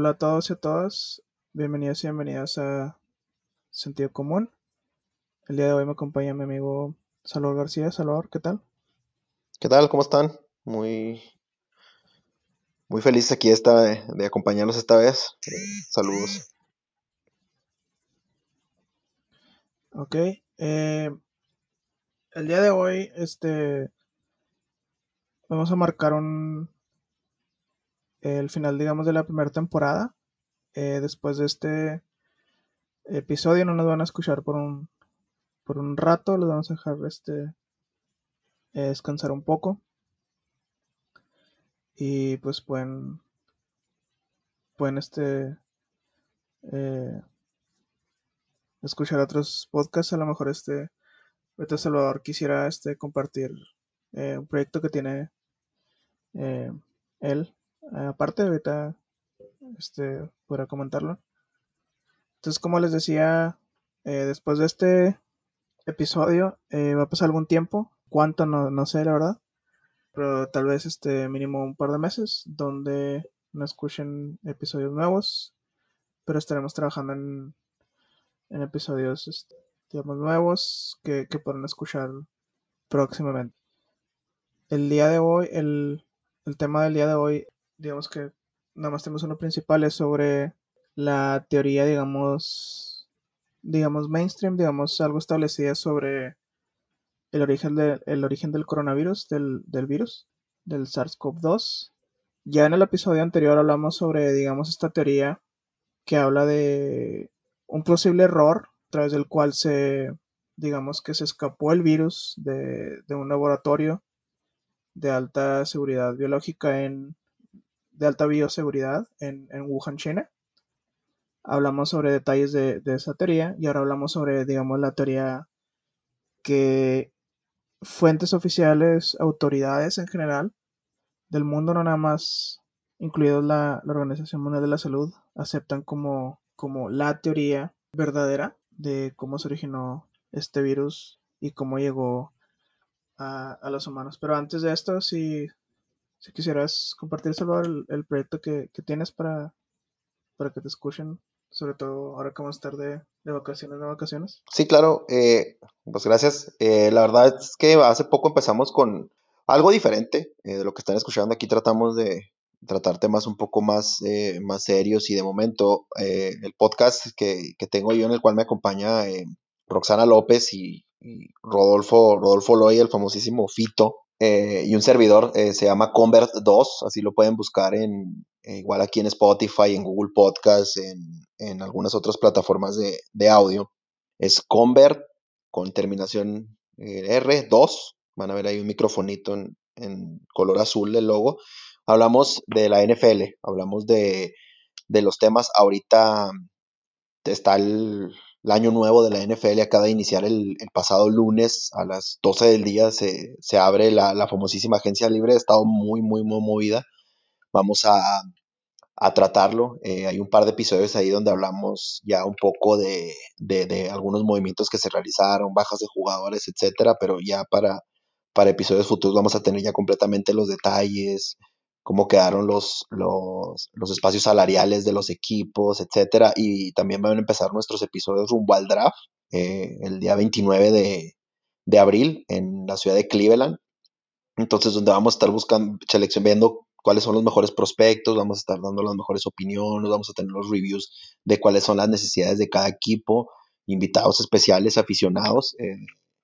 Hola a todos y a todas, bienvenidos y bienvenidas a Sentido Común. El día de hoy me acompaña mi amigo Salvador García. Salvador, ¿qué tal? ¿Qué tal? ¿Cómo están? Muy, muy feliz aquí esta, de, de acompañarnos esta vez. Eh, saludos. Ok. eh, el día de hoy, este, vamos a marcar un, el final, digamos, de la primera temporada. Eh, después de este episodio no nos van a escuchar por un, por un rato, los vamos a dejar este, eh, descansar un poco. Y pues pueden, pueden este, eh, escuchar otros podcasts. A lo mejor este, Beto Salvador quisiera este, compartir un proyecto que tiene él. Aparte, ahorita este, podrá comentarlo. Entonces, como les decía, eh, después de este episodio eh, va a pasar algún tiempo. ¿Cuánto? No, no sé, la verdad. Pero tal vez este mínimo un par de meses donde no escuchen episodios nuevos. Pero estaremos trabajando en, en episodios este, digamos, nuevos que, que podrán escuchar próximamente. El día de hoy, el, el tema del día de hoy, digamos que nada más tenemos uno principal, es sobre la teoría, digamos, digamos mainstream, digamos algo establecida sobre el origen, de, el origen del coronavirus, del, del virus, del SARS-CoV-2. Ya en el episodio anterior hablamos sobre, digamos, esta teoría que habla de un posible error a través del cual se, digamos, que se escapó el virus de, de un laboratorio de alta seguridad biológica en, de alta bioseguridad en, en Wuhan, China. Hablamos sobre detalles de, esa teoría y ahora hablamos sobre, digamos, la teoría que fuentes oficiales, autoridades en general del mundo, no nada más incluidos la, la Organización Mundial de la Salud, aceptan como, como la teoría verdadera de cómo se originó este virus y cómo llegó a, a los humanos. Pero antes de esto, si, si quisieras compartir, Salvador, el, el proyecto que, que, tienes para, para que te escuchen, sobre todo ahora que vamos a estar de, de vacaciones, de vacaciones. Sí, claro, eh, pues gracias. Eh, la verdad es que hace poco empezamos con algo diferente eh, de lo que están escuchando. Aquí tratamos de tratar temas un poco más, eh, más serios y de momento eh, el podcast que, que, tengo yo en el cual me acompaña Roxana López y, y, Rodolfo, Rodolfo Loy, el famosísimo Fito, y un servidor se llama Convert 2, así lo pueden buscar en, eh, igual aquí en Spotify, en Google Podcast, en, en algunas otras plataformas de, de, audio. Es Convert con terminación eh, R2. Van a ver ahí un microfonito en, en, color azul del logo. Hablamos de la NFL, hablamos de, de los temas. Ahorita está el, el, año nuevo de la NFL, acaba de iniciar el, pasado lunes a las 12 del día. Se, se abre la, la famosísima agencia libre. Ha estado muy, muy, muy movida vamos a, a tratarlo. Eh, hay un par de episodios ahí donde hablamos ya un poco de, de, de, algunos movimientos que se realizaron, bajas de jugadores, etcétera, pero ya para, para episodios futuros vamos a tener ya completamente los detalles, cómo quedaron los, los, los espacios salariales de los equipos, etcétera, y también van a empezar nuestros episodios rumbo al draft eh, el día 29 de, de abril en la ciudad de Cleveland. Entonces, donde vamos a estar buscando, selección, viendo cuáles son los mejores prospectos, vamos a estar dando las mejores opiniones, vamos a tener los reviews de cuáles son las necesidades de cada equipo, invitados especiales, aficionados eh,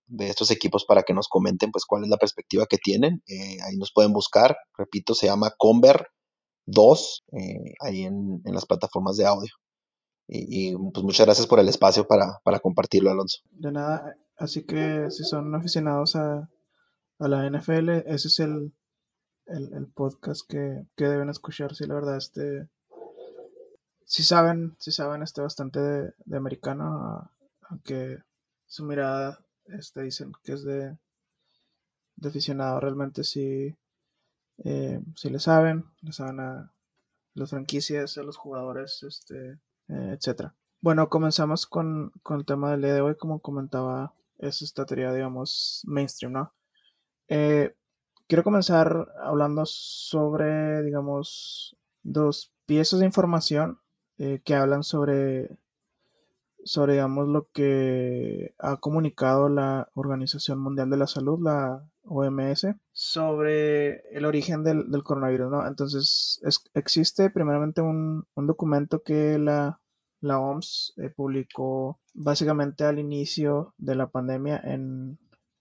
de estos equipos para que nos comenten pues cuál es la perspectiva que tienen. Eh, ahí nos pueden buscar, repito, se llama Conver 2, eh, ahí en, en, las plataformas de audio. Y, y, pues muchas gracias por el espacio para, para compartirlo, Alonso. De nada, así que si son aficionados a, a la NFL, ese es el, el, podcast que, que, deben escuchar, sí, la verdad, este, si saben, si saben, este bastante de, de americano, aunque su mirada, este, dicen que es de, de aficionado, realmente sí, eh, sí le saben, le saben a las franquicias, a los jugadores, este, eh, etcétera. Bueno, comenzamos con, con, el tema del día de hoy, como comentaba, es esta teoría, digamos, mainstream, ¿no? Eh, quiero comenzar hablando sobre, digamos, dos piezas de información que hablan sobre, sobre, digamos, lo que ha comunicado la Organización Mundial de la Salud, la OMS, sobre el origen del, coronavirus, ¿no? Entonces, existe primeramente un, documento que la, la OMS eh, publicó básicamente al inicio de la pandemia en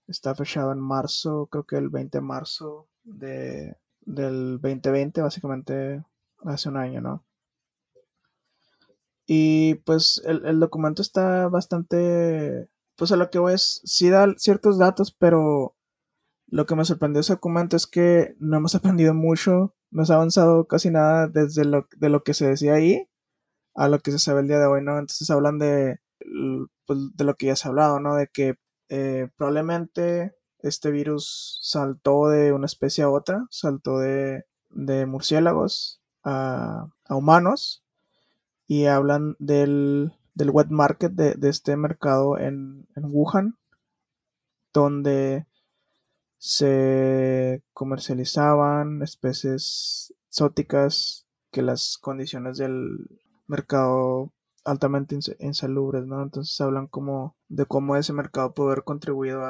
está fechado en marzo, creo que el 20 de marzo de, del 2020, básicamente hace un año, ¿no? Y pues el, documento está bastante, pues a lo que voy es, sí da ciertos datos, pero lo que me sorprendió ese documento es que no hemos aprendido mucho, no se ha avanzado casi nada desde lo, de lo que se decía ahí a lo que se sabe el día de hoy, ¿no? Entonces hablan de, pues, de lo que ya se ha hablado, ¿no? De que eh, probablemente este virus saltó de una especie a otra, saltó de, murciélagos a, humanos y hablan del, wet market de, este mercado en, en, Wuhan, donde se comercializaban especies exóticas que las condiciones del mercado altamente insalubres, ¿no? Entonces hablan como de cómo ese mercado puede haber contribuido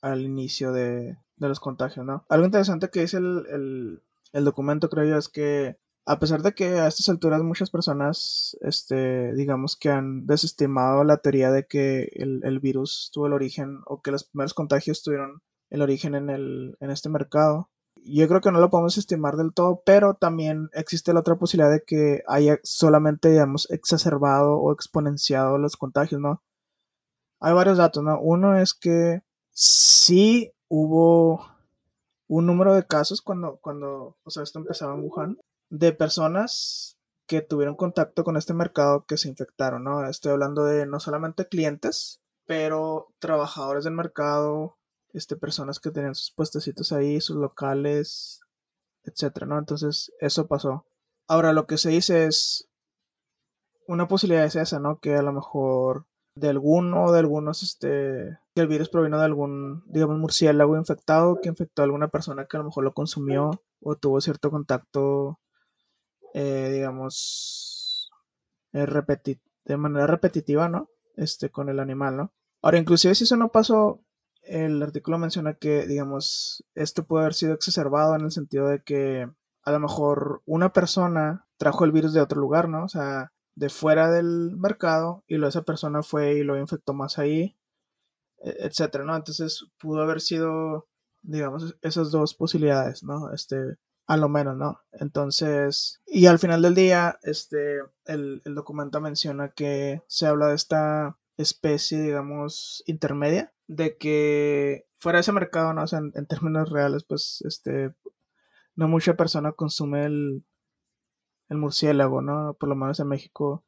al inicio de, los contagios, ¿no? Algo interesante que dice el, documento, creo yo, es que a pesar de que a estas alturas muchas personas, este, digamos que han desestimado la teoría de que el, virus tuvo el origen o que los primeros contagios tuvieron el origen en, el, en este mercado, yo creo que no lo podemos estimar del todo, pero también existe la otra posibilidad de que haya solamente, digamos, exacerbado o exponenciado los contagios, ¿no? Hay varios datos, ¿no? Uno es que sí hubo un número de casos cuando, cuando, o sea, esto empezaba en Wuhan, de personas que tuvieron contacto con este mercado que se infectaron, ¿no? Estoy hablando de no solamente clientes, pero trabajadores del mercado, este, personas que tenían sus puestecitos ahí, sus locales, etcétera, ¿no? Entonces, eso pasó. Ahora, lo que se dice es, una posibilidad es esa, ¿no? Que a lo mejor de alguno de algunos, este, que el virus provino de algún, digamos, murciélago infectado que infectó a alguna persona que a lo mejor lo consumió o tuvo cierto contacto, eh, digamos, eh, de manera repetitiva, ¿no? Este, con el animal, ¿no? Ahora, inclusive si eso no pasó, el artículo menciona que, digamos, esto puede haber sido exacerbado en el sentido de que a lo mejor una persona trajo el virus de otro lugar, ¿no? O sea, de fuera del mercado y luego esa persona fue y lo infectó más ahí, e, etcétera, ¿no? Entonces pudo haber sido, digamos, esas dos posibilidades, ¿no? Este, a lo menos, ¿no? Entonces, y al final del día, este, el, el documento menciona que se habla de esta especie, digamos, intermedia, de que fuera de ese mercado, ¿no? O sea, en, términos reales, pues, este, no mucha persona consume el, el murciélago, ¿no? Por lo menos en México,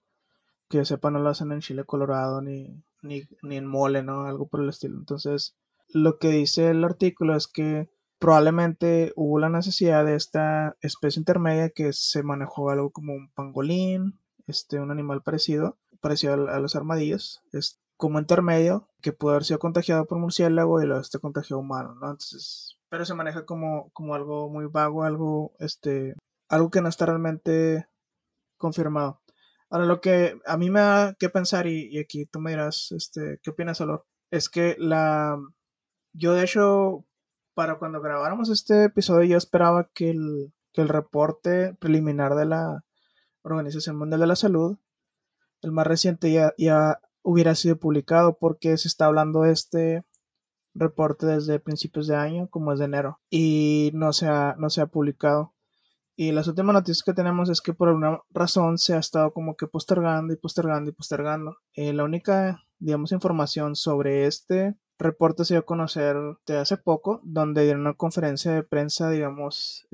que sepa, no lo hacen en Chile Colorado ni, ni, ni en mole, ¿no? Algo por el estilo. Entonces, lo que dice el artículo es que probablemente hubo la necesidad de esta especie intermedia que se manejó algo como un pangolín, este, un animal parecido, parecido a, los armadillos, es como intermedio, que puede haber sido contagiado por murciélago y luego este contagiado humano, ¿no? Entonces, pero se maneja como, como algo muy vago, algo, este, algo que no está realmente confirmado. Ahora, lo que a mí me da que pensar, y, aquí tú me dirás, este, ¿qué opinas, Olor? Es que la, yo de hecho, para cuando grabáramos este episodio, yo esperaba que el, que el reporte preliminar de la Organización Mundial de la Salud el más reciente ya, ya hubiera sido publicado porque se está hablando de este reporte desde principios de año, como es de enero, y no se ha, no se ha publicado. Y las últimas noticias que tenemos es que por alguna razón se ha estado como que postergando y postergando y postergando. Eh, la única, digamos, información sobre este reporte se dio a conocer de hace poco, donde dieron una conferencia de prensa, digamos,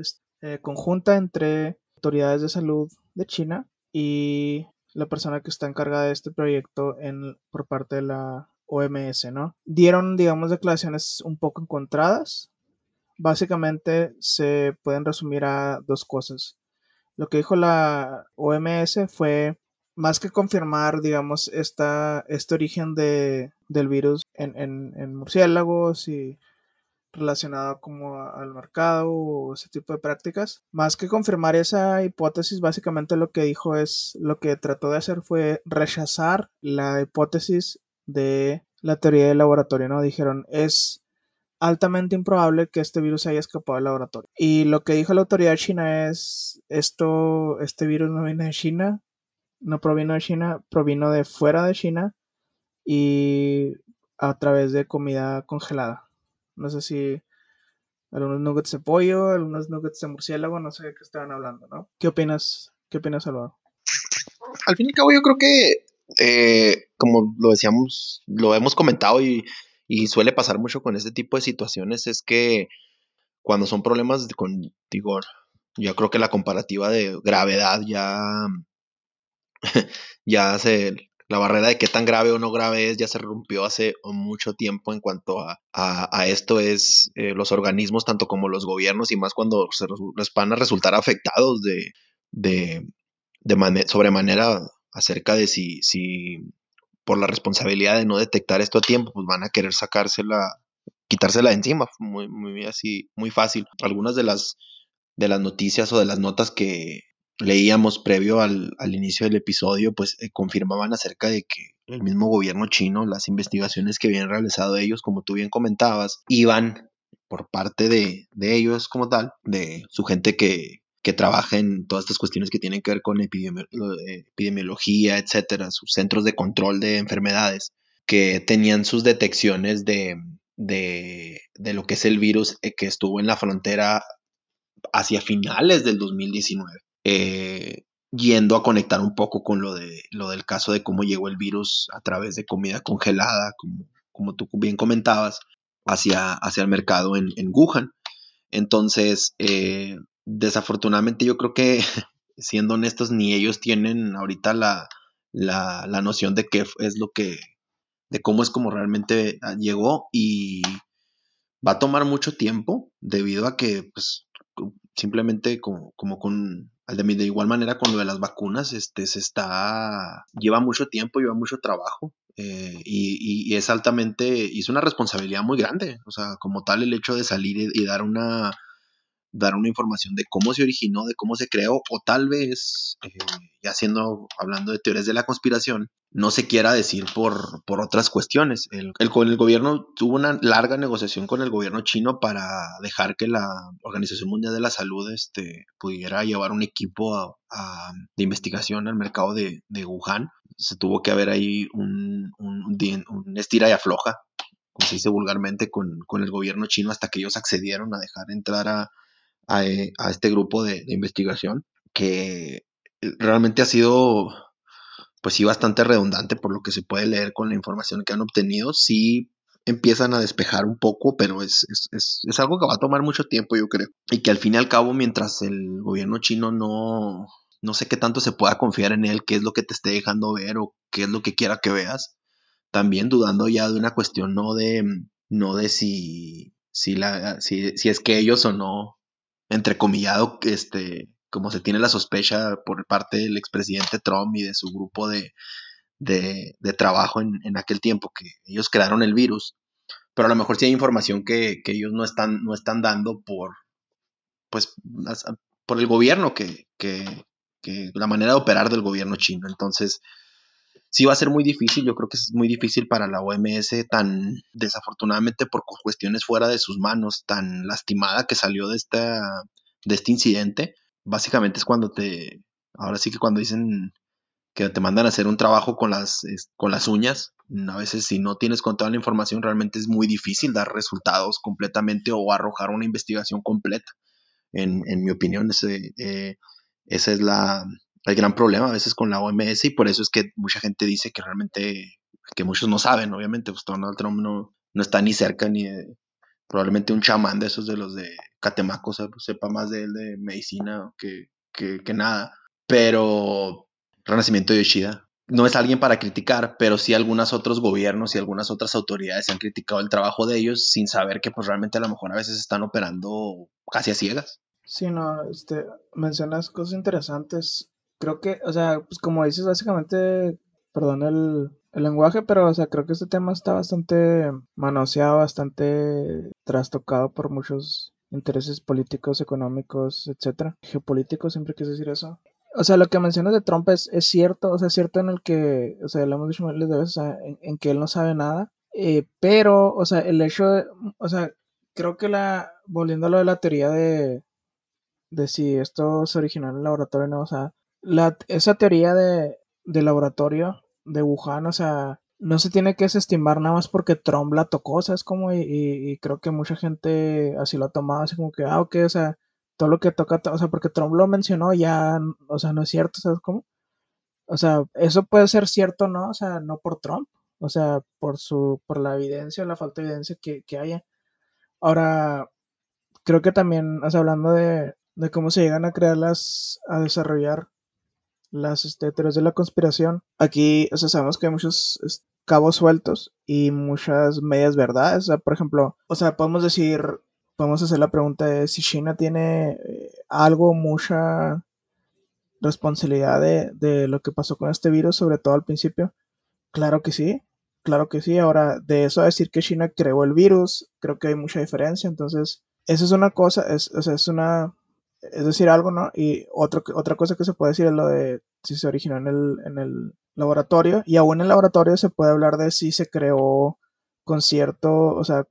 eh, conjunta entre autoridades de salud de China y la persona que está encargada de este proyecto en, por parte de la OMS, ¿no? Dieron, digamos, declaraciones un poco encontradas. Básicamente se pueden resumir a dos cosas. Lo que dijo la OMS fue más que confirmar, digamos, esta, este origen de, del virus en, en, murciélagos y relacionado como al mercado o ese tipo de prácticas. Más que confirmar esa hipótesis, básicamente lo que dijo es, lo que trató de hacer fue rechazar la hipótesis de la teoría del laboratorio, ¿no? Dijeron, es altamente improbable que este virus haya escapado del laboratorio. Y lo que dijo la autoridad china es, esto, este virus no viene de China, no provino de China, provino de fuera de China y a través de comida congelada. No sé si algunos nuggets de pollo, algunos nuggets de murciélago, no sé de qué estaban hablando, ¿no? ¿Qué opinas, qué opinas, Salvador? Al fin y al cabo, yo creo que, eh, como lo decíamos, lo hemos comentado y y suele pasar mucho con este tipo de situaciones, es que cuando son problemas con, digo, yo creo que la comparativa de gravedad ya, ya se, la barrera de qué tan grave o no grave es ya se rompió hace mucho tiempo en cuanto a, a, esto es eh, los organismos, tanto como los gobiernos, y más cuando se les van a resultar afectados de, de, de sobremanera acerca de si, si por la responsabilidad de no detectar esto a tiempo, pues van a querer sacársela, quitársela de encima, muy, muy así, muy fácil. Algunas de las, de las noticias o de las notas que leíamos previo al, inicio del episodio, pues eh, confirmaban acerca de que el mismo gobierno chino, las investigaciones que habían realizado ellos, como tú bien comentabas, iban por parte de, de ellos como tal, de su gente que, que trabaja en todas estas cuestiones que tienen que ver con epidemiología, etcétera, sus centros de control de enfermedades, que tenían sus detecciones de, de, de lo que es el virus eh, que estuvo en la frontera hacia finales del 2019. Eh, yendo a conectar un poco con lo, de, lo del caso de cómo llegó el virus a través de comida congelada, como, como tú bien comentabas, hacia, hacia el mercado en, en Wuhan. Entonces, eh, desafortunadamente yo creo que, siendo honestos, ni ellos tienen ahorita la, la, la noción de qué es lo que, de cómo es como realmente ah, llegó y va a tomar mucho tiempo debido a que pues simplemente como, como con de igual manera con lo de las vacunas este se está lleva mucho tiempo lleva mucho trabajo eh, y, y, es altamente y es una responsabilidad muy grande. O sea como tal el hecho de salir y dar una dar una información de cómo se originó, de cómo se creó, o tal vez, eh, ya hablando de teorías de la conspiración, no se quiera decir por, por otras cuestiones. El, el, el, gobierno tuvo una larga negociación con el gobierno chino para dejar que la Organización Mundial de la Salud este, pudiera llevar un equipo de investigación al mercado de, de, Wuhan. Se tuvo que haber ahí un, un, estira y afloja, como se dice vulgarmente, con, con el gobierno chino hasta que ellos accedieron a dejar entrar a, eh, a, este grupo de, investigación que realmente ha sido pues sí bastante redundante por lo que se puede leer con la información que han obtenido. Sí empiezan a despejar un poco, pero es, es, es, algo que va a tomar mucho tiempo, yo creo. Y que al fin y al cabo, mientras el gobierno chino no, no sé qué tanto se pueda confiar en él, qué es lo que te esté dejando ver o qué es lo que quiera que veas, también dudando ya de una cuestión no de, no de si, si, la, si, si es que ellos o no entrecomillado, este, como se tiene la sospecha por parte del expresidente Trump y de su grupo de, de, trabajo en, en, aquel tiempo, que ellos crearon el virus, pero a lo mejor sí hay información que, que ellos no están, no están dando por, pues, por el gobierno, que, que, que, la manera de operar del gobierno chino. Entonces, sí va a ser muy difícil, yo creo que es muy difícil para la OMS, tan desafortunadamente por cuestiones fuera de sus manos, tan lastimada que salió de, esta, de este incidente. Básicamente es cuando te, ahora sí que cuando dicen que te mandan a hacer un trabajo con las, con las uñas, a veces si no tienes con toda la información realmente es muy difícil dar resultados completamente o arrojar una investigación completa. En, en mi opinión, ese, eh, esa es la, el gran problema a veces con la OMS y por eso es que mucha gente dice que realmente, que muchos no saben, obviamente, pues Donald Trump no, no está ni cerca ni probablemente un chamán de esos de los de Catemaco sepa más de él de medicina que, que, nada. Pero Renacimiento de Yoshida no es alguien para criticar, pero sí algunos otros gobiernos y algunas otras autoridades han criticado el trabajo de ellos sin saber que pues realmente a lo mejor a veces están operando casi a ciegas. Sí, no, este, mencionas cosas interesantes creo que, o sea, pues como dices, básicamente, perdón el, lenguaje, pero, o sea, creo que este tema está bastante manoseado, bastante trastocado por muchos intereses políticos, económicos, etcétera, geopolíticos, siempre quise decir eso. O sea, lo que mencionas de Trump es, es cierto, o sea, es cierto en el que, o sea, lo hemos dicho miles de veces, o sea, en, que él no sabe nada, eh, pero, o sea, el hecho de, o sea, creo que la, volviendo a lo de la teoría de, de si esto se originó en el laboratorio o no, o sea, la, esa teoría de, de laboratorio de Wuhan, o sea, no se tiene que desestimar nada más porque Trump la tocó, o sea, es como, y, creo que mucha gente así lo ha tomado, así como que, ah, ok, o sea, todo lo que toca, o sea, porque Trump lo mencionó, ya, o sea, no es cierto, ¿sabes cómo? O sea, eso puede ser cierto, ¿no? O sea, no por Trump, o sea, por su, por la evidencia, la falta de evidencia que, que haya. Ahora, creo que también, o sea, hablando de, de cómo se llegan a crearlas, a desarrollar las este, teorías de la conspiración, aquí, o sea, sabemos que hay muchos cabos sueltos y muchas medias verdades. O sea, por ejemplo, o sea, podemos decir, podemos hacer la pregunta de si China tiene eh, algo, mucha responsabilidad de, de, lo que pasó con este virus, sobre todo al principio. Claro que sí, claro que sí. Ahora, de eso a decir que China creó el virus, creo que hay mucha diferencia. Entonces, esa es una cosa, es, es una, es decir algo, ¿no? Y otra cosa que se puede decir es lo de si se originó en el, en el laboratorio. Y aún en el laboratorio se puede hablar de si se creó con cierto, o sea,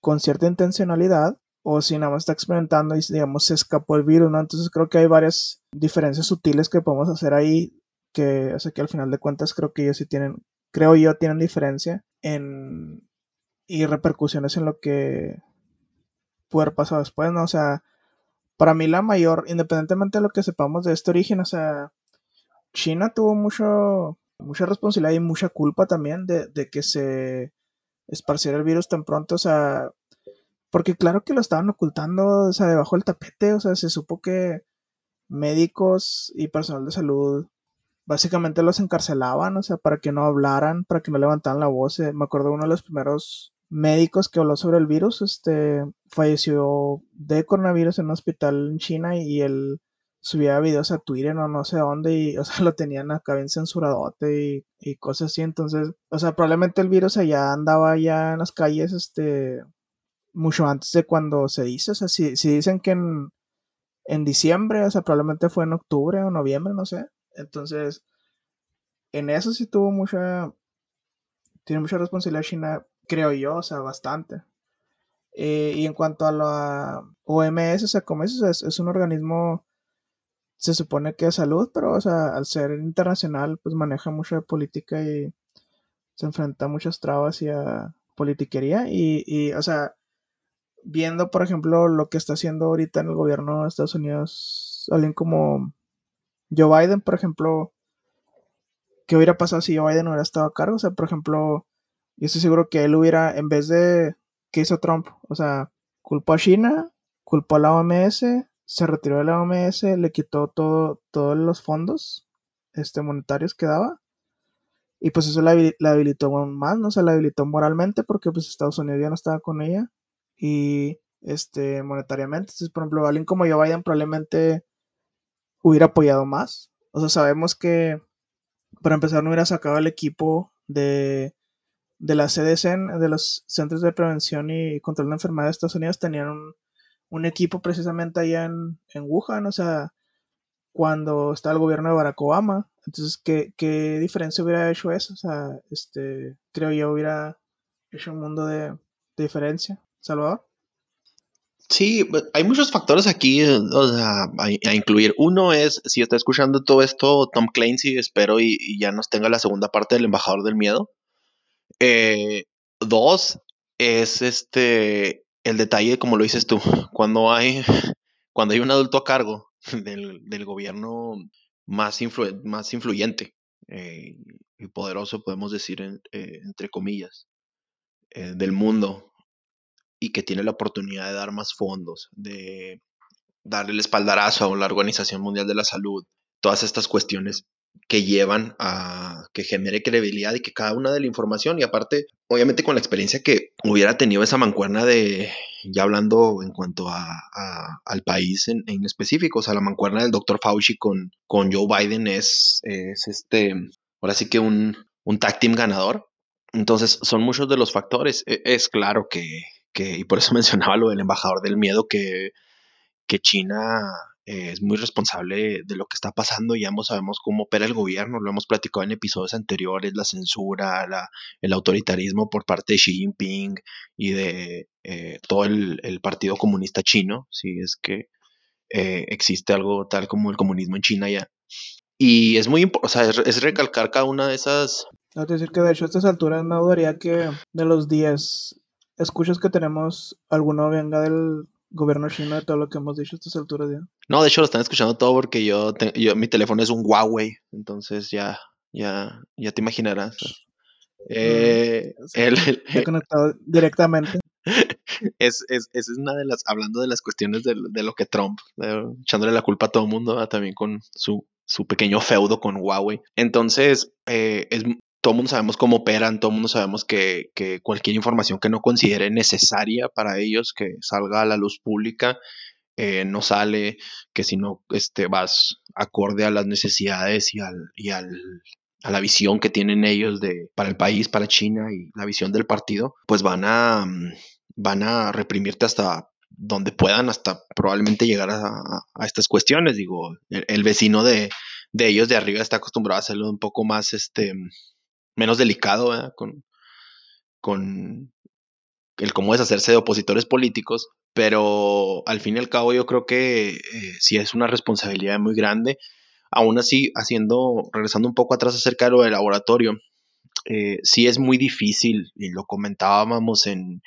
con cierta intencionalidad o si nada más está experimentando y digamos se escapó el virus, ¿no? Entonces creo que hay varias diferencias sutiles que podemos hacer ahí que, o sea, que al final de cuentas creo que ellos sí tienen, creo yo, tienen diferencia en y repercusiones en lo que puede pasar después, ¿no? O sea, para mí la mayor, independientemente de lo que sepamos de este origen, o sea, China tuvo mucho, mucha responsabilidad y mucha culpa también de, de que se esparciera el virus tan pronto, o sea, porque claro que lo estaban ocultando, o sea, debajo del tapete, o sea, se supo que médicos y personal de salud básicamente los encarcelaban, o sea, para que no hablaran, para que no levantaran la voz. Eh, me acuerdo uno de los primeros médicos que habló sobre el virus, este, falleció de coronavirus en un hospital en China y él subía videos a Twitter o no sé dónde y, o sea, lo tenían acá bien censuradote y, y cosas así, entonces, o sea, probablemente el virus allá andaba ya en las calles, este, mucho antes de cuando se dice, o sea, si, si dicen que en, en diciembre, o sea, probablemente fue en octubre o noviembre, no sé, entonces, en eso sí tuvo mucha, tiene mucha responsabilidad China, creo yo, o sea, bastante. Eh, y en cuanto a la OMS, o sea, como es, es, un organismo, se supone que es salud, pero, o sea, al ser internacional, pues maneja mucha política y se enfrenta a muchas trabas y a politiquería. Y, y, o sea, viendo, por ejemplo, lo que está haciendo ahorita en el gobierno de Estados Unidos, alguien como Joe Biden, por ejemplo, ¿qué hubiera pasado si Joe Biden hubiera estado a cargo? O sea, por ejemplo, yo estoy seguro que él hubiera, en vez de, ¿qué hizo Trump? O sea, culpó a China, culpó a la OMS, se retiró de la OMS, le quitó todo, todos los fondos este, monetarios que daba. Y pues eso la, habilitó más, ¿no? Se la habilitó moralmente porque pues Estados Unidos ya no estaba con ella. Y este, monetariamente. Entonces, por ejemplo, alguien como Joe Biden probablemente hubiera apoyado más. O sea, sabemos que para empezar no hubiera sacado el equipo de de la CDC, de los Centros de Prevención y Control de Enfermedades de Estados Unidos, tenían un, equipo precisamente allá en, en, Wuhan, o sea, cuando estaba el gobierno de Barack Obama. Entonces, ¿qué, ¿qué, diferencia hubiera hecho eso? O sea, este, creo yo hubiera hecho un mundo de, diferencia. Salvador. Sí, hay muchos factores aquí sea, a, incluir. Uno es, si está escuchando todo esto, Tom Clancy, espero y ya nos tenga la segunda parte del embajador del miedo. Eh, dos, es este el detalle, como lo dices tú, cuando hay, cuando hay un adulto a cargo del, del gobierno más, más influyente eh, y poderoso, podemos decir, eh, entre comillas, del mundo, y que tiene la oportunidad de dar más fondos, de darle el espaldarazo a la Organización Mundial de la Salud, todas estas cuestiones que llevan a que genere credibilidad y que cada una de la información y aparte, obviamente con la experiencia que hubiera tenido esa mancuerna de, ya hablando en cuanto a, al país en, en, específico, o sea, la mancuerna del doctor Fauci con, con Joe Biden es, es este, ahora sí que un, un tag team ganador. Entonces, son muchos de los factores. E, es claro que, que, y por eso mencionaba lo del embajador del miedo, que, que China eh, es muy responsable de lo que está pasando. Ya sabemos cómo opera el gobierno, lo hemos platicado en episodios anteriores, la censura, el autoritarismo por parte de Xi Jinping y de eh, todo el, Partido Comunista Chino, si es que eh, existe algo tal como el comunismo en China ya. Y es muy importante, es, recalcar cada una de esas... Es decir, que de hecho a estas alturas no dudaría que de los 10 escuchas que tenemos, alguno venga del gobierno chino de todo lo que hemos dicho a estas alturas ya. No, de hecho lo están escuchando todo porque yo, yo mi teléfono es un Huawei, entonces ya, ya, ya te imaginarás. Eh, el, conectado directamente. es, es, es, una de las, hablando de las cuestiones de, de lo que Trump, echándole la culpa a todo el mundo, también con su, su pequeño feudo con Huawei. Entonces, eh, es, todo el mundo sabemos cómo operan, todo el mundo sabemos que, cualquier información que no considere necesaria para ellos que salga a la luz pública, eh, no sale, que si no este, vas acorde a las necesidades y, al, a la visión que tienen ellos de, para el país, para China y la visión del partido, pues van a, mm, van a reprimirte hasta donde puedan, hasta probablemente llegar a, a estas cuestiones. Digo, el, vecino de, de, ellos de arriba está acostumbrado a hacerlo un poco más, este, menos delicado, con, con el cómo deshacerse de opositores políticos, pero al fin y al cabo yo creo que eh, sí es una responsabilidad muy grande. Aún así, haciendo, regresando un poco atrás acerca de lo del laboratorio, eh, sí es muy difícil, y lo comentábamos en,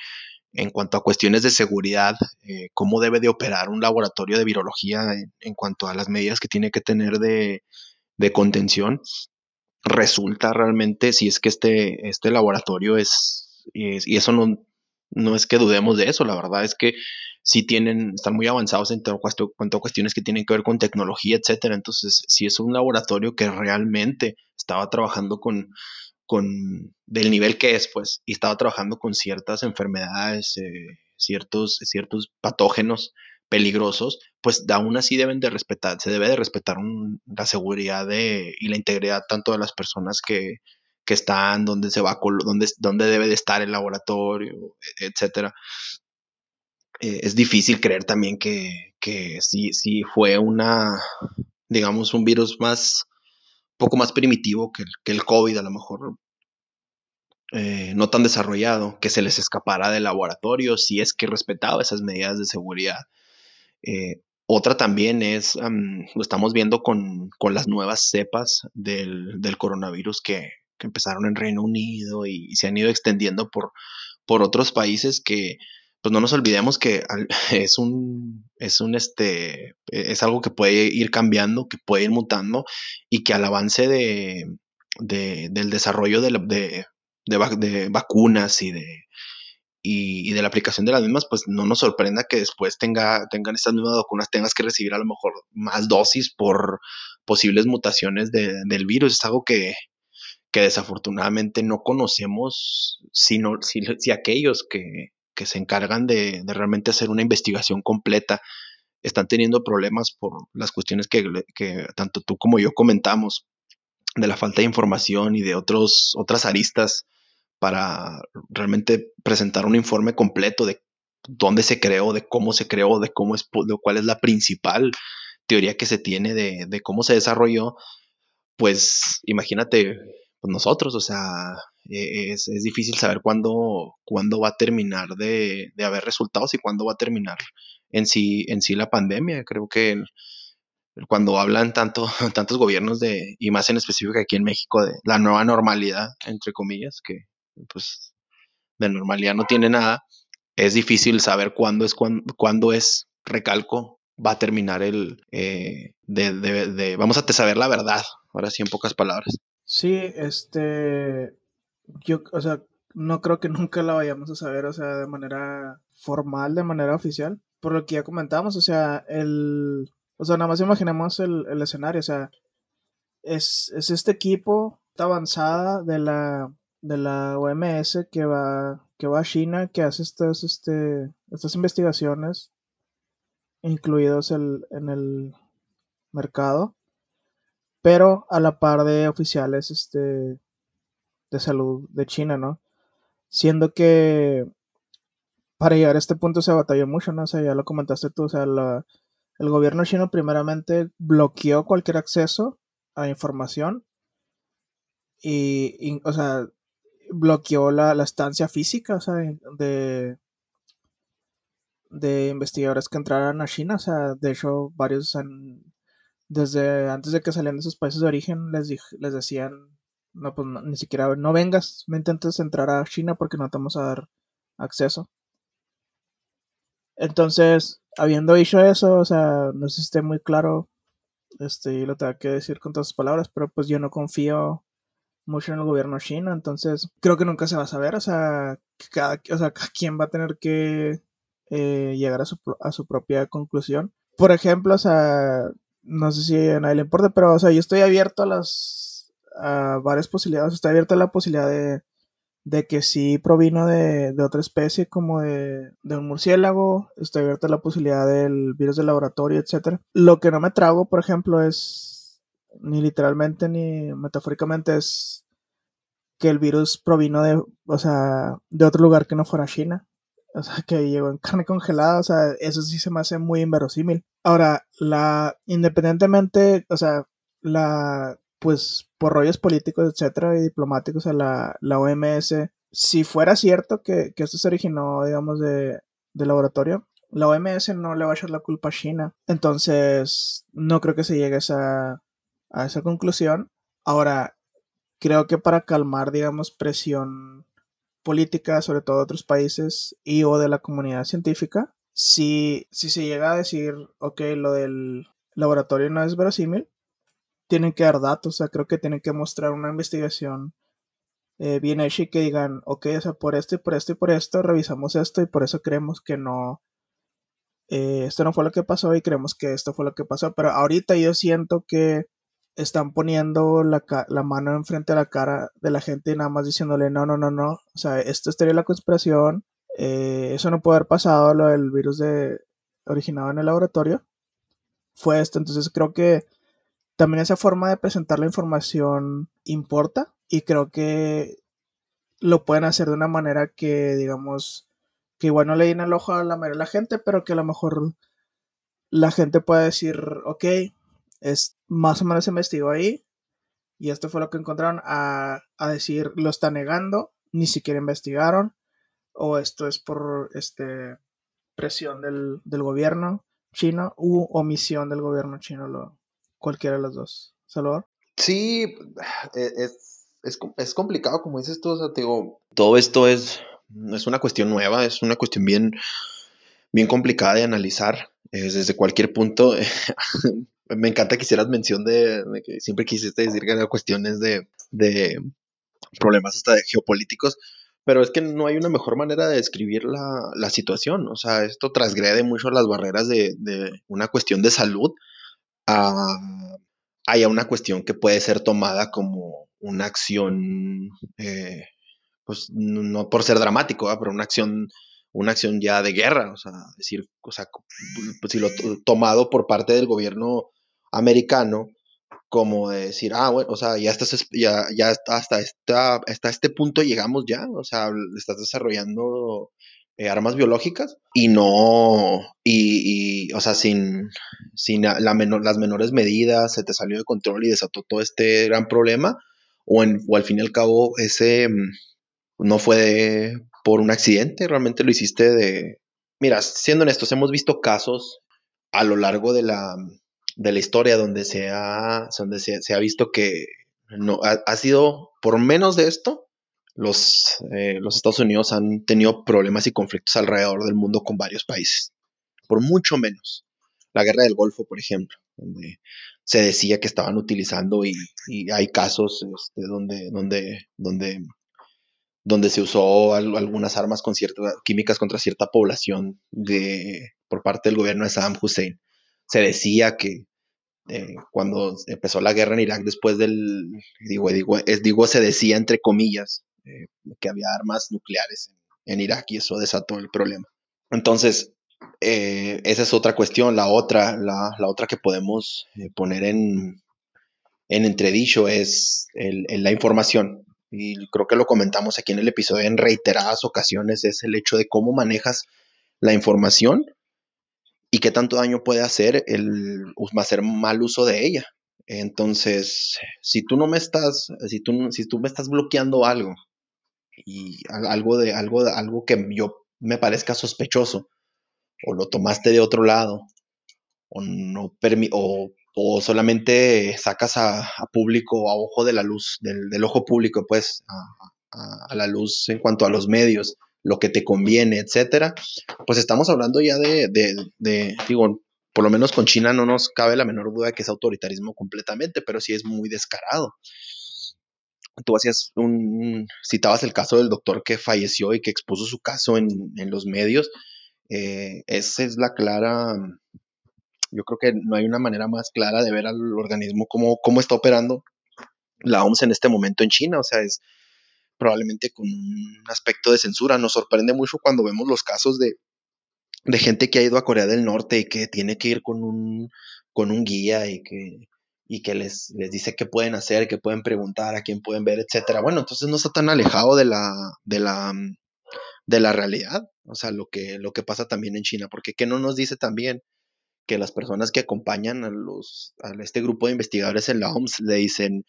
en cuanto a cuestiones de seguridad, eh, cómo debe de operar un laboratorio de virología en, cuanto a las medidas que tiene que tener de, de, contención. Resulta realmente, si es que este, este laboratorio es, y eso no, no es que dudemos de eso, la verdad es que sí tienen, están muy avanzados en cuanto a cuestiones que tienen que ver con tecnología, etcétera. Entonces, si es un laboratorio que realmente estaba trabajando con, con del nivel que es, pues, y estaba trabajando con ciertas enfermedades, eh, ciertos, ciertos patógenos peligrosos, pues aún así deben de respetar, se debe de respetar la seguridad de, y la integridad tanto de las personas que, que están, dónde se va, dónde, dónde debe de estar el laboratorio, etcétera. Eh, es difícil creer también que, que si, si fue una, digamos, un virus más, poco más primitivo que el, que el COVID, a lo mejor eh, no tan desarrollado, que se les escapara del laboratorio si es que respetaba esas medidas de seguridad. Eh, otra también es, lo estamos viendo con, con las nuevas cepas del, del coronavirus que, que empezaron en Reino Unido y, se han ido extendiendo por, por otros países que, pues no nos olvidemos que es un, es un, este, es algo que puede ir cambiando, que puede ir mutando y que al avance de, del desarrollo de, de, de, vacunas y de, y, de la aplicación de las mismas, pues no nos sorprenda que después tenga, tengan estas mismas vacunas, tengas que recibir a lo mejor más dosis por posibles mutaciones del virus. Es algo que, que desafortunadamente no conocemos, sino si, si aquellos que, que, se encargan de, de, realmente hacer una investigación completa están teniendo problemas por las cuestiones que, que, tanto tú como yo comentamos, de la falta de información y de otros, otras aristas para realmente presentar un informe completo de dónde se creó, de cómo se creó, de cómo es, de cuál es la principal teoría que se tiene de, de cómo se desarrolló, pues imagínate pues nosotros, o sea, e, es, es difícil saber cuándo, cuándo va a terminar de, de, haber resultados y cuándo va a terminar en sí, en sí la pandemia. Creo que cuando hablan tanto, tantos gobiernos de, y más en específico aquí en México, de la nueva normalidad, entre comillas, que pues de normalidad no tiene nada, es difícil saber cuándo es, cuándo, es, recalco, va a terminar el, eh, de, de, vamos a saber la verdad, ahora sí en pocas palabras. Sí, este, yo, o sea, no creo que nunca la vayamos a saber, o sea, de manera formal, de manera oficial, por lo que ya comentamos, o sea, el, o sea, nada más imaginemos el, el escenario, o sea, es, es este equipo avanzada de la, de la OMS que va, que va a China, que hace estas, este, estas investigaciones, incluidos el, en el mercado pero a la par de oficiales este, de salud de China, ¿no? Siendo que para llegar a este punto se batalló mucho, ¿no? O sea, ya lo comentaste tú, o sea, el gobierno chino primeramente bloqueó cualquier acceso a información y, o sea, bloqueó la, la, estancia física, o sea, de, de investigadores que entraran a China, o sea, de hecho, varios desde antes de que salían de sus países de origen les, les decían, no, pues ni siquiera, no vengas, no intentes entrar a China porque no te vamos a dar acceso. Entonces, habiendo dicho eso, o sea, no sé muy claro, este, lo tengo que decir con todas sus palabras, pero pues yo no confío mucho en el gobierno chino, entonces creo que nunca se va a saber, o sea, cada, o sea, quien va a tener que eh, llegar a su, a su propia conclusión. Por ejemplo, o sea, no sé si a nadie le importa, pero, o sea, yo estoy abierto a las, a varias posibilidades, estoy abierto a la posibilidad de, de que sí provino de, de otra especie como de, de, un murciélago, estoy abierto a la posibilidad del virus de laboratorio, etc. Lo que no me trago, por ejemplo, es ni literalmente ni metafóricamente es que el virus provino de, o sea, de otro lugar que no fuera China. O sea, que llegó en carne congelada, o sea, eso sí se me hace muy inverosímil. Ahora, la, independientemente, o sea, la, pues por rollos políticos, etcétera, y diplomáticos, o sea, la, la OMS, si fuera cierto que, que esto se originó, digamos, de, de laboratorio, la OMS no le va a echar la culpa a China. Entonces, no creo que se llegue a esa, a esa conclusión. Ahora, creo que para calmar, digamos, presión política, sobre todo de otros países y o de la comunidad científica, si, si se llega a decir, ok, lo del laboratorio no es verosímil, tienen que dar datos, o sea, creo que tienen que mostrar una investigación eh, bien hecha y que digan, ok, o sea, por esto y por esto y por esto, revisamos esto y por eso creemos que no, eh, esto no fue lo que pasó y creemos que esto fue lo que pasó, pero ahorita yo siento que están poniendo la, la, mano enfrente a la cara de la gente y nada más diciéndole, no, no, no, no, o sea, esto estaría la conspiración, eh, eso no puede haber pasado, lo del virus de, originado en el laboratorio, fue esto, entonces creo que también esa forma de presentar la información importa y creo que lo pueden hacer de una manera que, digamos, que igual no le den el ojo a la mayoría de la gente, pero que a lo mejor la gente pueda decir, ok, es más o menos se investigó ahí y esto fue lo que encontraron a, a decir lo está negando, ni siquiera investigaron o esto es por este presión del, del gobierno chino u omisión del gobierno chino, lo, cualquiera de los dos. Salvador. Sí, e, es, es, es complicado, como dices tú, o sea, te digo, todo esto es, es una cuestión nueva, es una cuestión bien, bien complicada de analizar es desde cualquier punto. me encanta que hicieras mención de, que siempre quisiste decir que eran cuestiones de, de problemas hasta de geopolíticos, pero es que no hay una mejor manera de describir la, la situación. O sea, esto transgrede mucho las barreras de, de una cuestión de salud a, a, una cuestión que puede ser tomada como una acción, eh, pues no por ser dramático, pero una acción una acción ya de guerra, o sea, decir, o sea, pues, si lo tomado por parte del gobierno americano como de decir, ah, bueno, o sea, ya estás, ya, ya hasta, esta, hasta este punto llegamos ya, o sea, estás desarrollando eh, armas biológicas y no, y, y o sea, sin, sin las menores medidas, se te salió de control y desató todo este gran problema, o, en, o al fin y al cabo ese no fue por un accidente, realmente lo hiciste de... Mira, siendo honestos, hemos visto casos a lo largo de la, de la historia donde se ha, donde se, ha visto que no, ha, sido por menos de esto, los, eh, los Estados Unidos han tenido problemas y conflictos alrededor del mundo con varios países. Por mucho menos. La guerra del Golfo, por ejemplo, donde se decía que estaban utilizando y, y hay casos este, donde, donde, donde donde se usó algunas armas con ciertas químicas contra cierta población de, por parte del gobierno de Saddam Hussein. Se decía que eh, cuando empezó la guerra en Irak después del, digo, digo, es, digo se decía entre comillas, eh, que había armas nucleares en, Irak y eso desató el problema. Entonces, eh, esa es otra cuestión. La otra, la, la otra que podemos poner en, en entredicho es el, la información y creo que lo comentamos aquí en el episodio en reiteradas ocasiones, es el hecho de cómo manejas la información y qué tanto daño puede hacer el hacer mal uso de ella. Entonces, si tú no me estás, si tú, si tú me estás bloqueando algo y algo de algo, algo que yo me parezca sospechoso, o lo tomaste de otro lado, o no o, o solamente sacas a, público, a ojo de la luz, del, ojo público, pues, a, la luz en cuanto a los medios, lo que te conviene, etcétera, pues estamos hablando ya de, de, de, digo, por lo menos con China no nos cabe la menor duda que es autoritarismo completamente, pero sí es muy descarado. Tú hacías un, citabas el caso del doctor que falleció y que expuso su caso en, los medios. Eh, esa es la clara, yo creo que no hay una manera más clara de ver al organismo cómo, cómo está operando la OMS en este momento en China. O sea, es probablemente con un aspecto de censura. Nos sorprende mucho cuando vemos los casos de, de gente que ha ido a Corea del Norte y que tiene que ir con un, con un guía y que, y que les, les dice qué pueden hacer, qué pueden preguntar, a quién pueden ver, etcétera. Bueno, entonces no está tan alejado de la, de la, de la realidad, o sea, lo que, lo que pasa también en China, porque ¿qué no nos dice también? que las personas que acompañan a los a este grupo de investigadores en la OMS le dicen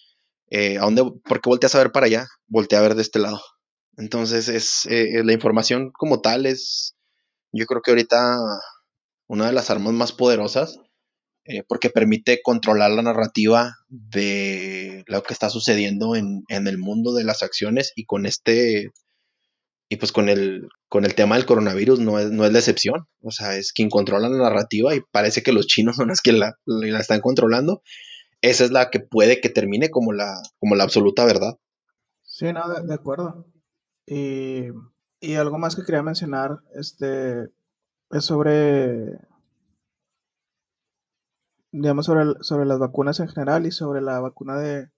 eh, ¿a dónde, ¿por qué volteas a ver para allá? Voltea a ver de este lado. Entonces es eh, la información como tal es yo creo que ahorita una de las armas más poderosas, eh, porque permite controlar la narrativa de lo que está sucediendo en, el mundo de las acciones y con este, y pues con el, con el tema del coronavirus no es, no es la excepción. O sea, es quien controla la narrativa y parece que los chinos son los que la, la están controlando. Esa es la que puede que termine como la, como la absoluta verdad. Sí, no, de, acuerdo. Y y algo más que quería mencionar, este, es sobre, digamos, sobre, sobre las vacunas en general y sobre la vacuna de,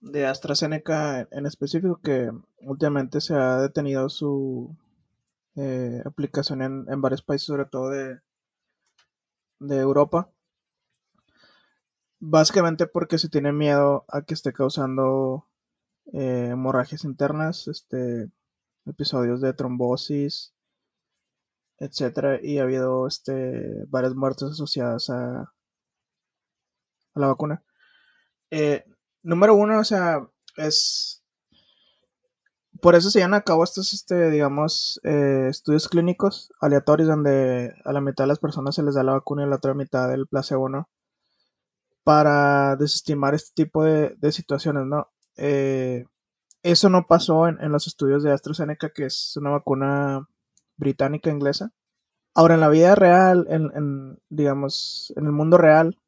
de AstraZeneca en específico, que últimamente se ha detenido su eh, aplicación en, en, varios países, sobre todo de, de Europa. Básicamente porque se tiene miedo a que esté causando eh, hemorragias internas, este, episodios de trombosis, etcétera, y ha habido este, varias muertes asociadas a, a la vacuna. Eh, número uno, o sea, es. Por eso se llevan a cabo estos, este, digamos, eh, estudios clínicos aleatorios donde a la mitad de las personas se les da la vacuna y a la otra mitad el placebo, ¿no? Para desestimar este tipo de, de situaciones, ¿no? Eh, eso no pasó en, los estudios de AstraZeneca, que es una vacuna británica inglesa. Ahora, en la vida real, en, digamos, en el mundo real,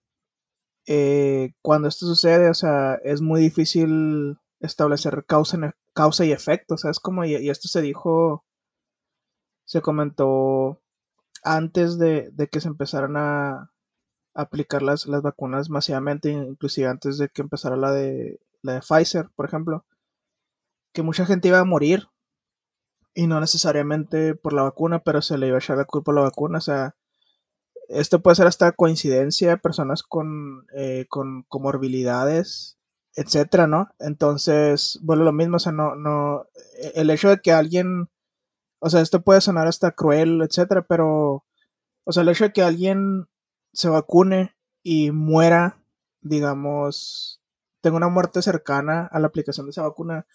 eh, cuando esto sucede, o sea, es muy difícil establecer causa, causa y efecto. O sea, es como, y, esto se dijo, se comentó antes de, que se empezaran a, aplicar las, las, vacunas masivamente, inclusive antes de que empezara la de, la de Pfizer, por ejemplo que mucha gente iba a morir y no necesariamente por la vacuna, pero se le iba a echar la culpa a la vacuna. O sea, esto puede ser hasta coincidencia, personas con, eh, con comorbilidades, etcétera, ¿no? Entonces, bueno, lo mismo, o sea, no, no, el hecho de que alguien, o sea, esto puede sonar hasta cruel, etcétera, pero, o sea, el hecho de que alguien se vacune y muera, digamos, tenga una muerte cercana a la aplicación de esa vacuna,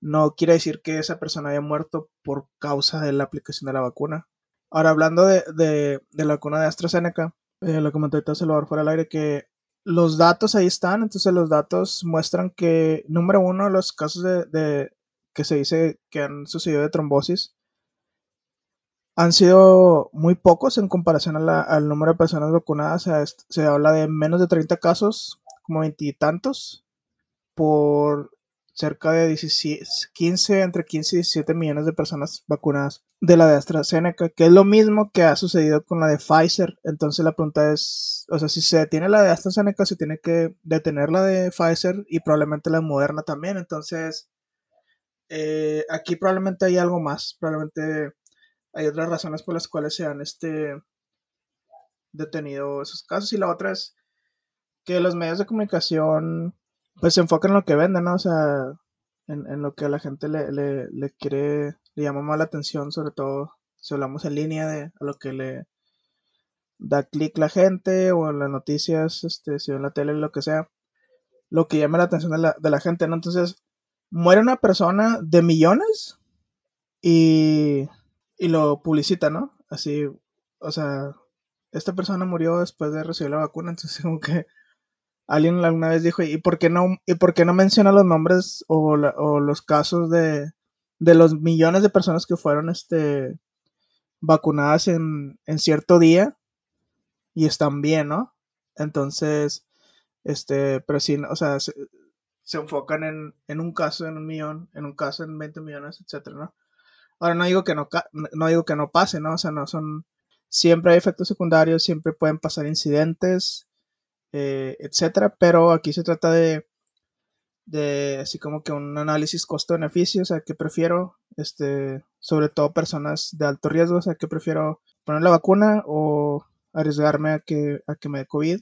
no quiere decir que esa persona haya muerto por causa de la aplicación de la vacuna. Ahora, hablando de, la vacuna de AstraZeneca, eh, lo comentó ahorita Salvador fuera del aire, que los datos ahí están, entonces los datos muestran que, número uno, los casos de, que se dice que han sucedido de trombosis han sido muy pocos en comparación al número de personas vacunadas. se habla de menos de 30 casos, como veintitantos, por cerca de 15, entre 15 y 17 millones de personas vacunadas de la de AstraZeneca, que es lo mismo que ha sucedido con la de Pfizer. Entonces la pregunta es, o sea, si se detiene la de AstraZeneca, se tiene que detener la de Pfizer y probablemente la Moderna también. Entonces, eh, aquí probablemente hay algo más, probablemente hay otras razones por las cuales se han este, detenido esos casos. Y la otra es que los medios de comunicación pues se enfoca en lo que vende, ¿no? O sea, en, lo que a la gente le, le, quiere, le llama más atención, sobre todo si hablamos en línea de a lo que le da clic la gente o en las noticias, este, si en la tele, lo que sea, lo que llama la atención de la, de la gente, ¿no? Entonces, muere una persona de millones y, y lo publicita, ¿no? Así, o sea, esta persona murió después de recibir la vacuna, entonces como que alguien alguna vez dijo, ¿y por qué no, y por qué no menciona los nombres o, los casos de, de, los millones de personas que fueron este, vacunadas en, en, cierto día y están bien, ¿no? Entonces, este, pero sí, o sea, se, enfocan en, en, un caso en un millón, en un caso en 20 millones, etcétera, ¿no? Ahora no digo que no, no digo que no pase, ¿no? O sea, no son, siempre hay efectos secundarios, siempre pueden pasar incidentes, eh, etcétera, pero aquí se trata de, de así como que un análisis costo-beneficio, o sea, que prefiero, este, sobre todo personas de alto riesgo, o sea, que prefiero poner la vacuna o arriesgarme a que, a que me dé COVID.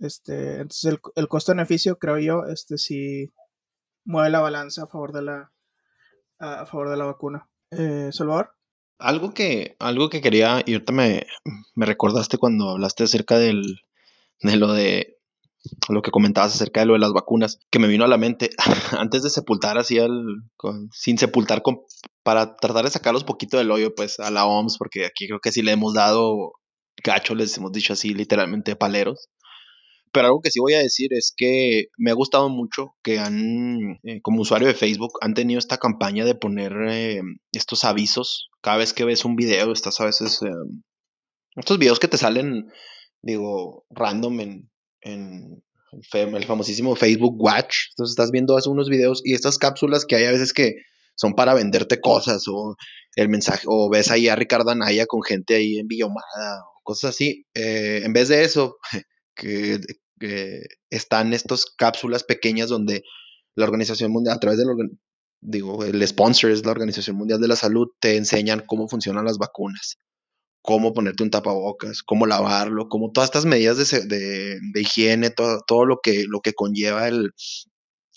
Este, entonces el, el costo-beneficio, creo yo, este sí mueve la balanza a favor de la, a, favor de la vacuna. Eh, Salvador. Algo que, algo que quería, y ahorita me, me recordaste cuando hablaste acerca del, de lo de lo que comentabas acerca de lo de las vacunas, que me vino a la mente antes de sepultar así al, sin sepultar con, para tratar de sacarlos poquito del hoyo, pues a la OMS, porque aquí creo que sí le hemos dado gacho, les hemos dicho así literalmente paleros. Pero algo que sí voy a decir es que me ha gustado mucho que han, eh, como usuario de Facebook, han tenido esta campaña de poner eh, estos avisos. Cada vez que ves un video, estás a veces... Eh, estos videos que te salen digo, random en, en el famosísimo Facebook Watch. Entonces estás viendo unos videos y estas cápsulas que hay a veces que son para venderte cosas o el mensaje, o ves ahí a Ricardo Anaya con gente ahí en Villomada o cosas así. En vez de eso, que, están estas cápsulas pequeñas donde la Organización Mundial, a través del, digo, el sponsor es la Organización Mundial de la Salud, te enseñan cómo funcionan las vacunas cómo ponerte un tapabocas, cómo lavarlo, como todas estas medidas de, higiene, todo, todo, lo, que, lo que conlleva el,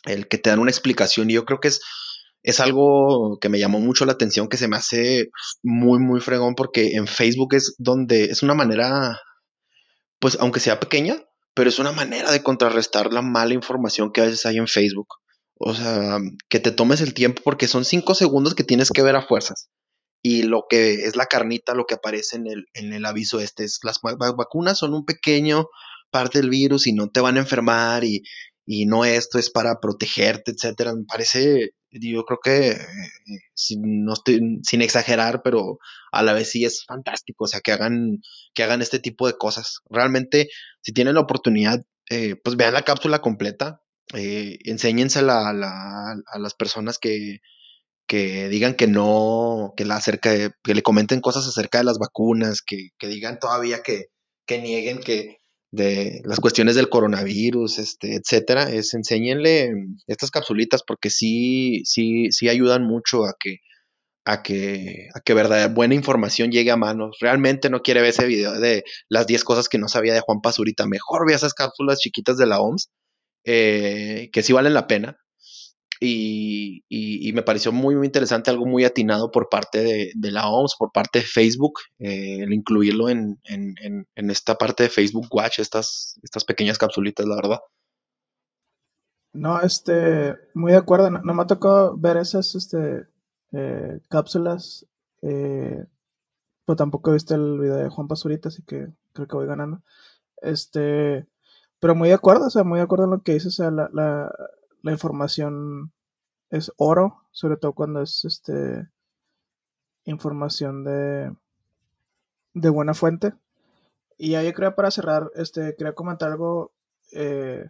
el, que te dan una explicación. Y yo creo que es, es algo que me llamó mucho la atención, que se me hace muy, muy fregón, porque en Facebook es donde es una manera, pues aunque sea pequeña, pero es una manera de contrarrestar la mala información que a veces hay en Facebook. O sea, que te tomes el tiempo porque son cinco segundos que tienes que ver a fuerzas y lo que es la carnita, lo que aparece en el, en el aviso este es las vacunas son un pequeño parte del virus y no te van a enfermar y, y no esto es para protegerte, etcétera. Me parece, yo creo que eh, sin, no estoy, sin exagerar, pero a la vez sí es fantástico, o sea, que hagan, que hagan este tipo de cosas. Realmente, si tienen la oportunidad, eh, pues vean la cápsula completa, eh, enséñensela a, a las personas que, que digan que no, que, la acerca que le comenten cosas acerca de las vacunas, que, que digan todavía que, que, nieguen que de las cuestiones del coronavirus, este, etcétera, es enséñenle estas capsulitas porque sí, sí, sí ayudan mucho a que, a que, a que verdad, buena información llegue a manos. Realmente no quiere ver ese video de las 10 cosas que no sabía de Juan Pazurita. Mejor ve esas cápsulas chiquitas de la OMS, eh, que sí valen la pena y, me pareció muy, muy interesante, algo muy atinado por parte de, la OMS, por parte de Facebook, eh, el incluirlo en, esta parte de Facebook Watch, estas, estas pequeñas capsulitas, la verdad. No, este, muy de acuerdo, no, me ha tocado ver esas este, eh, cápsulas, eh, pero tampoco he visto el video de Juan Pazurita, así que creo que voy ganando. Este, pero muy de acuerdo, o sea, muy de acuerdo en lo que dices, o sea, la, la información es oro, sobre todo cuando es este información de, de buena fuente. Y ya yo creo para cerrar, este, quería comentar algo, eh,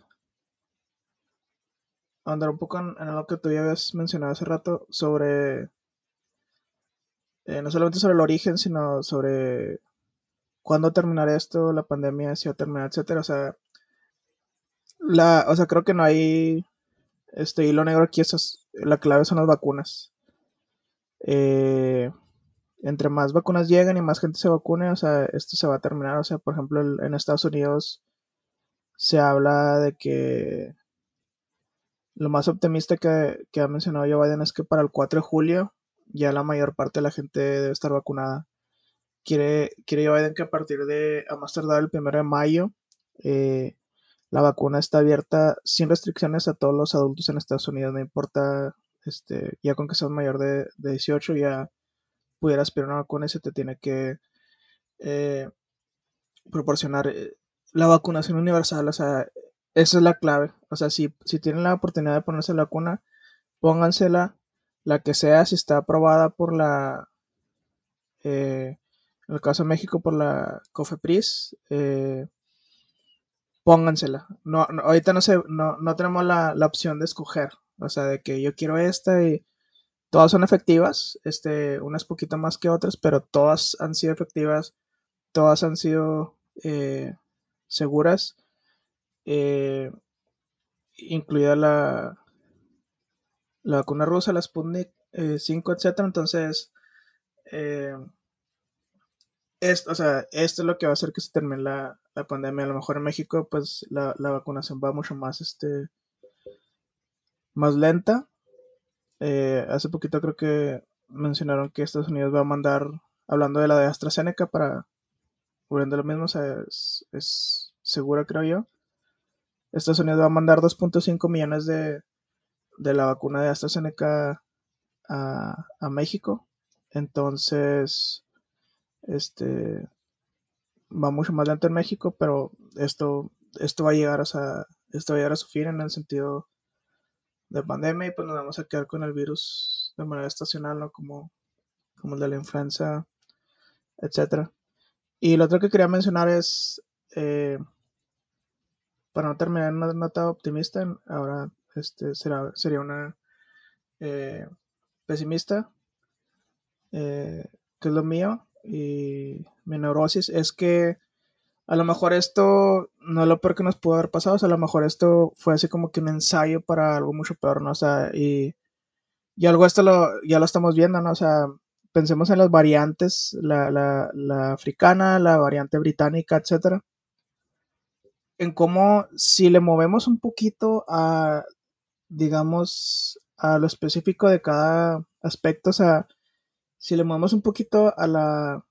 andar un poco en, en, lo que tú ya habías mencionado hace rato sobre, eh, no solamente sobre el origen, sino sobre cuándo terminar esto, la pandemia, si va a terminar, etcétera. O sea, la, o sea, creo que no hay este hilo negro aquí es la clave son las vacunas. Eh, entre más vacunas lleguen y más gente se vacune, o sea, esto se va a terminar. O sea, por ejemplo, en Estados Unidos se habla de que lo más optimista que, que ha mencionado Joe Biden es que para el 4 de julio ya la mayor parte de la gente debe estar vacunada. Quiere, quiere Joe Biden que a partir de, a más tardar el 1 de mayo, eh, la vacuna está abierta sin restricciones a todos los adultos en Estados Unidos, no importa, este, ya con que seas mayor de, de 18 ya pudieras pedir una vacuna y se te tiene que eh, proporcionar eh, la vacunación universal, o sea, esa es la clave. O sea, si, si tienen la oportunidad de ponerse la vacuna, póngansela, la que sea, si está aprobada por la, eh, en el caso de México, por la COFEPRIS, eh, póngansela. No, no, ahorita no, sé, no, no tenemos la, la, opción de escoger, o sea, de que yo quiero esta y todas son efectivas, este, unas poquito más que otras, pero todas han sido efectivas, todas han sido eh, seguras, eh, incluida la, la vacuna rusa, la Sputnik eh, 5, etc. Entonces, eh, esto, o sea, esto es lo que va a hacer que se termine la, la pandemia. A lo mejor en México, pues la, la, vacunación va mucho más, este, más lenta. Eh, hace poquito creo que mencionaron que Estados Unidos va a mandar, hablando de la de AstraZeneca, para cubriendo lo mismo, es, es segura, creo yo. Estados Unidos va a mandar 2.5 millones de, de, la vacuna de AstraZeneca a, a, México. Entonces, este va mucho más lento en México, pero esto, esto va a llegar, o esto va a llegar a su fin en el sentido de pandemia y pues nos vamos a quedar con el virus de manera estacional, ¿no? Como, como el de la influenza, etcétera. Y lo otro que quería mencionar es, eh, para no terminar en una nota optimista, ahora este será, sería una eh, pesimista, eh, que es lo mío, y mi neurosis, es que a lo mejor esto no es lo peor que nos pudo haber pasado, a lo mejor esto fue así como que un ensayo para algo mucho peor, ¿no? O sea, y, y algo esto lo, ya lo estamos viendo, ¿no? O sea, pensemos en las variantes, la, la, la africana, la variante británica, etcétera. En cómo si le movemos un poquito a, digamos, a lo específico de cada aspecto, o sea, si le movemos un poquito a la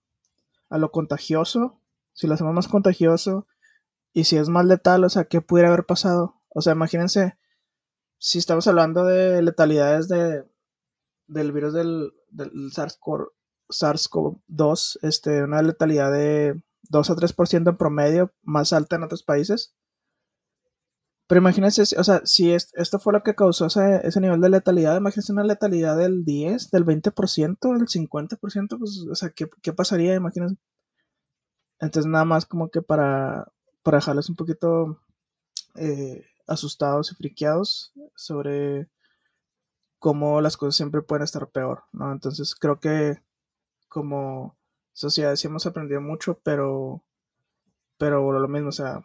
a lo contagioso, si lo hacemos más contagioso y si es más letal, o sea, ¿qué pudiera haber pasado? O sea, imagínense si estamos hablando de letalidades de, del virus del, del SARS-CoV, SARS-CoV-2, este, una letalidad de 2 a 3% en promedio, más alta en otros países. Pero imagínense, o sea, si es, esto fue lo que causó ese, ese, nivel de letalidad, imagínense una letalidad del 10, del 20%, del 50%, pues, o sea, ¿qué, qué pasaría? Imagínense. Entonces, nada más como que para, para dejarles un poquito eh, asustados y friqueados sobre cómo las cosas siempre pueden estar peor, ¿no? Entonces, creo que como sociedad sí hemos aprendido mucho, pero, pero lo mismo, o sea,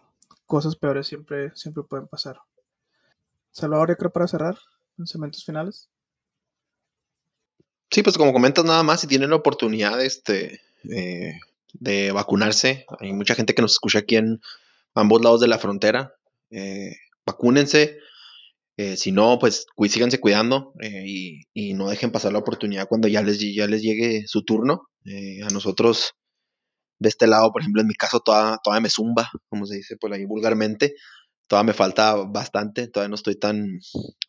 cosas peores siempre, siempre pueden pasar. Salvador, yo creo para cerrar, pensamientos finales. Sí, pues como comentas nada más, si tienen la oportunidad este, eh, de vacunarse, hay mucha gente que nos escucha aquí en ambos lados de la frontera, eh, vacúnense, eh, si no, pues síganse cuidando eh, y, y, no dejen pasar la oportunidad cuando ya les, ya les llegue su turno. Eh, a nosotros, de este lado, por ejemplo, en mi caso, toda, toda me zumba, como se dice por ahí vulgarmente. Todavía me falta bastante, todavía no estoy tan,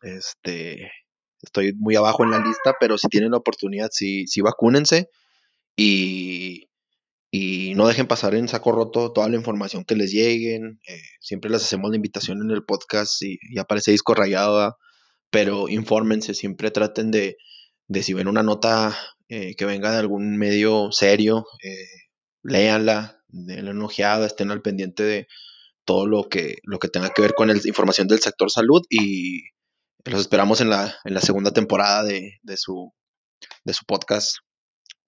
este, estoy muy abajo en la lista, pero si tienen la oportunidad, sí, vacúnense y, y no dejen pasar en saco roto toda la información que les lleguen. Eh, siempre les hacemos la invitación en el podcast y, y aparece disco rayado, pero infórmense, siempre traten de, de si ven una nota eh, que venga de algún medio serio, eh, léanla, denle una ojeada, estén al pendiente de todo lo que, lo que tenga que ver con la información del sector salud y los esperamos en la, en la segunda temporada de, de, su, de su podcast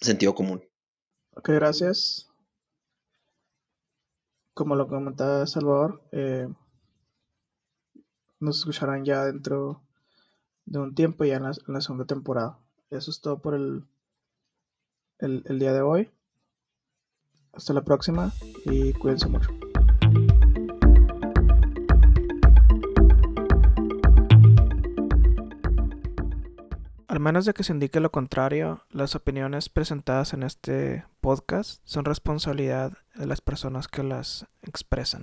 Sentido Común. Ok, gracias. Como lo comentaba Salvador, eh, nos escucharán ya dentro de un tiempo, ya en la, en la, segunda temporada. Eso es todo por el, el, el día de hoy. Hasta la próxima y cuídense mucho. Al menos de que se indique lo contrario, las opiniones presentadas en este podcast son responsabilidad de las personas que las expresan.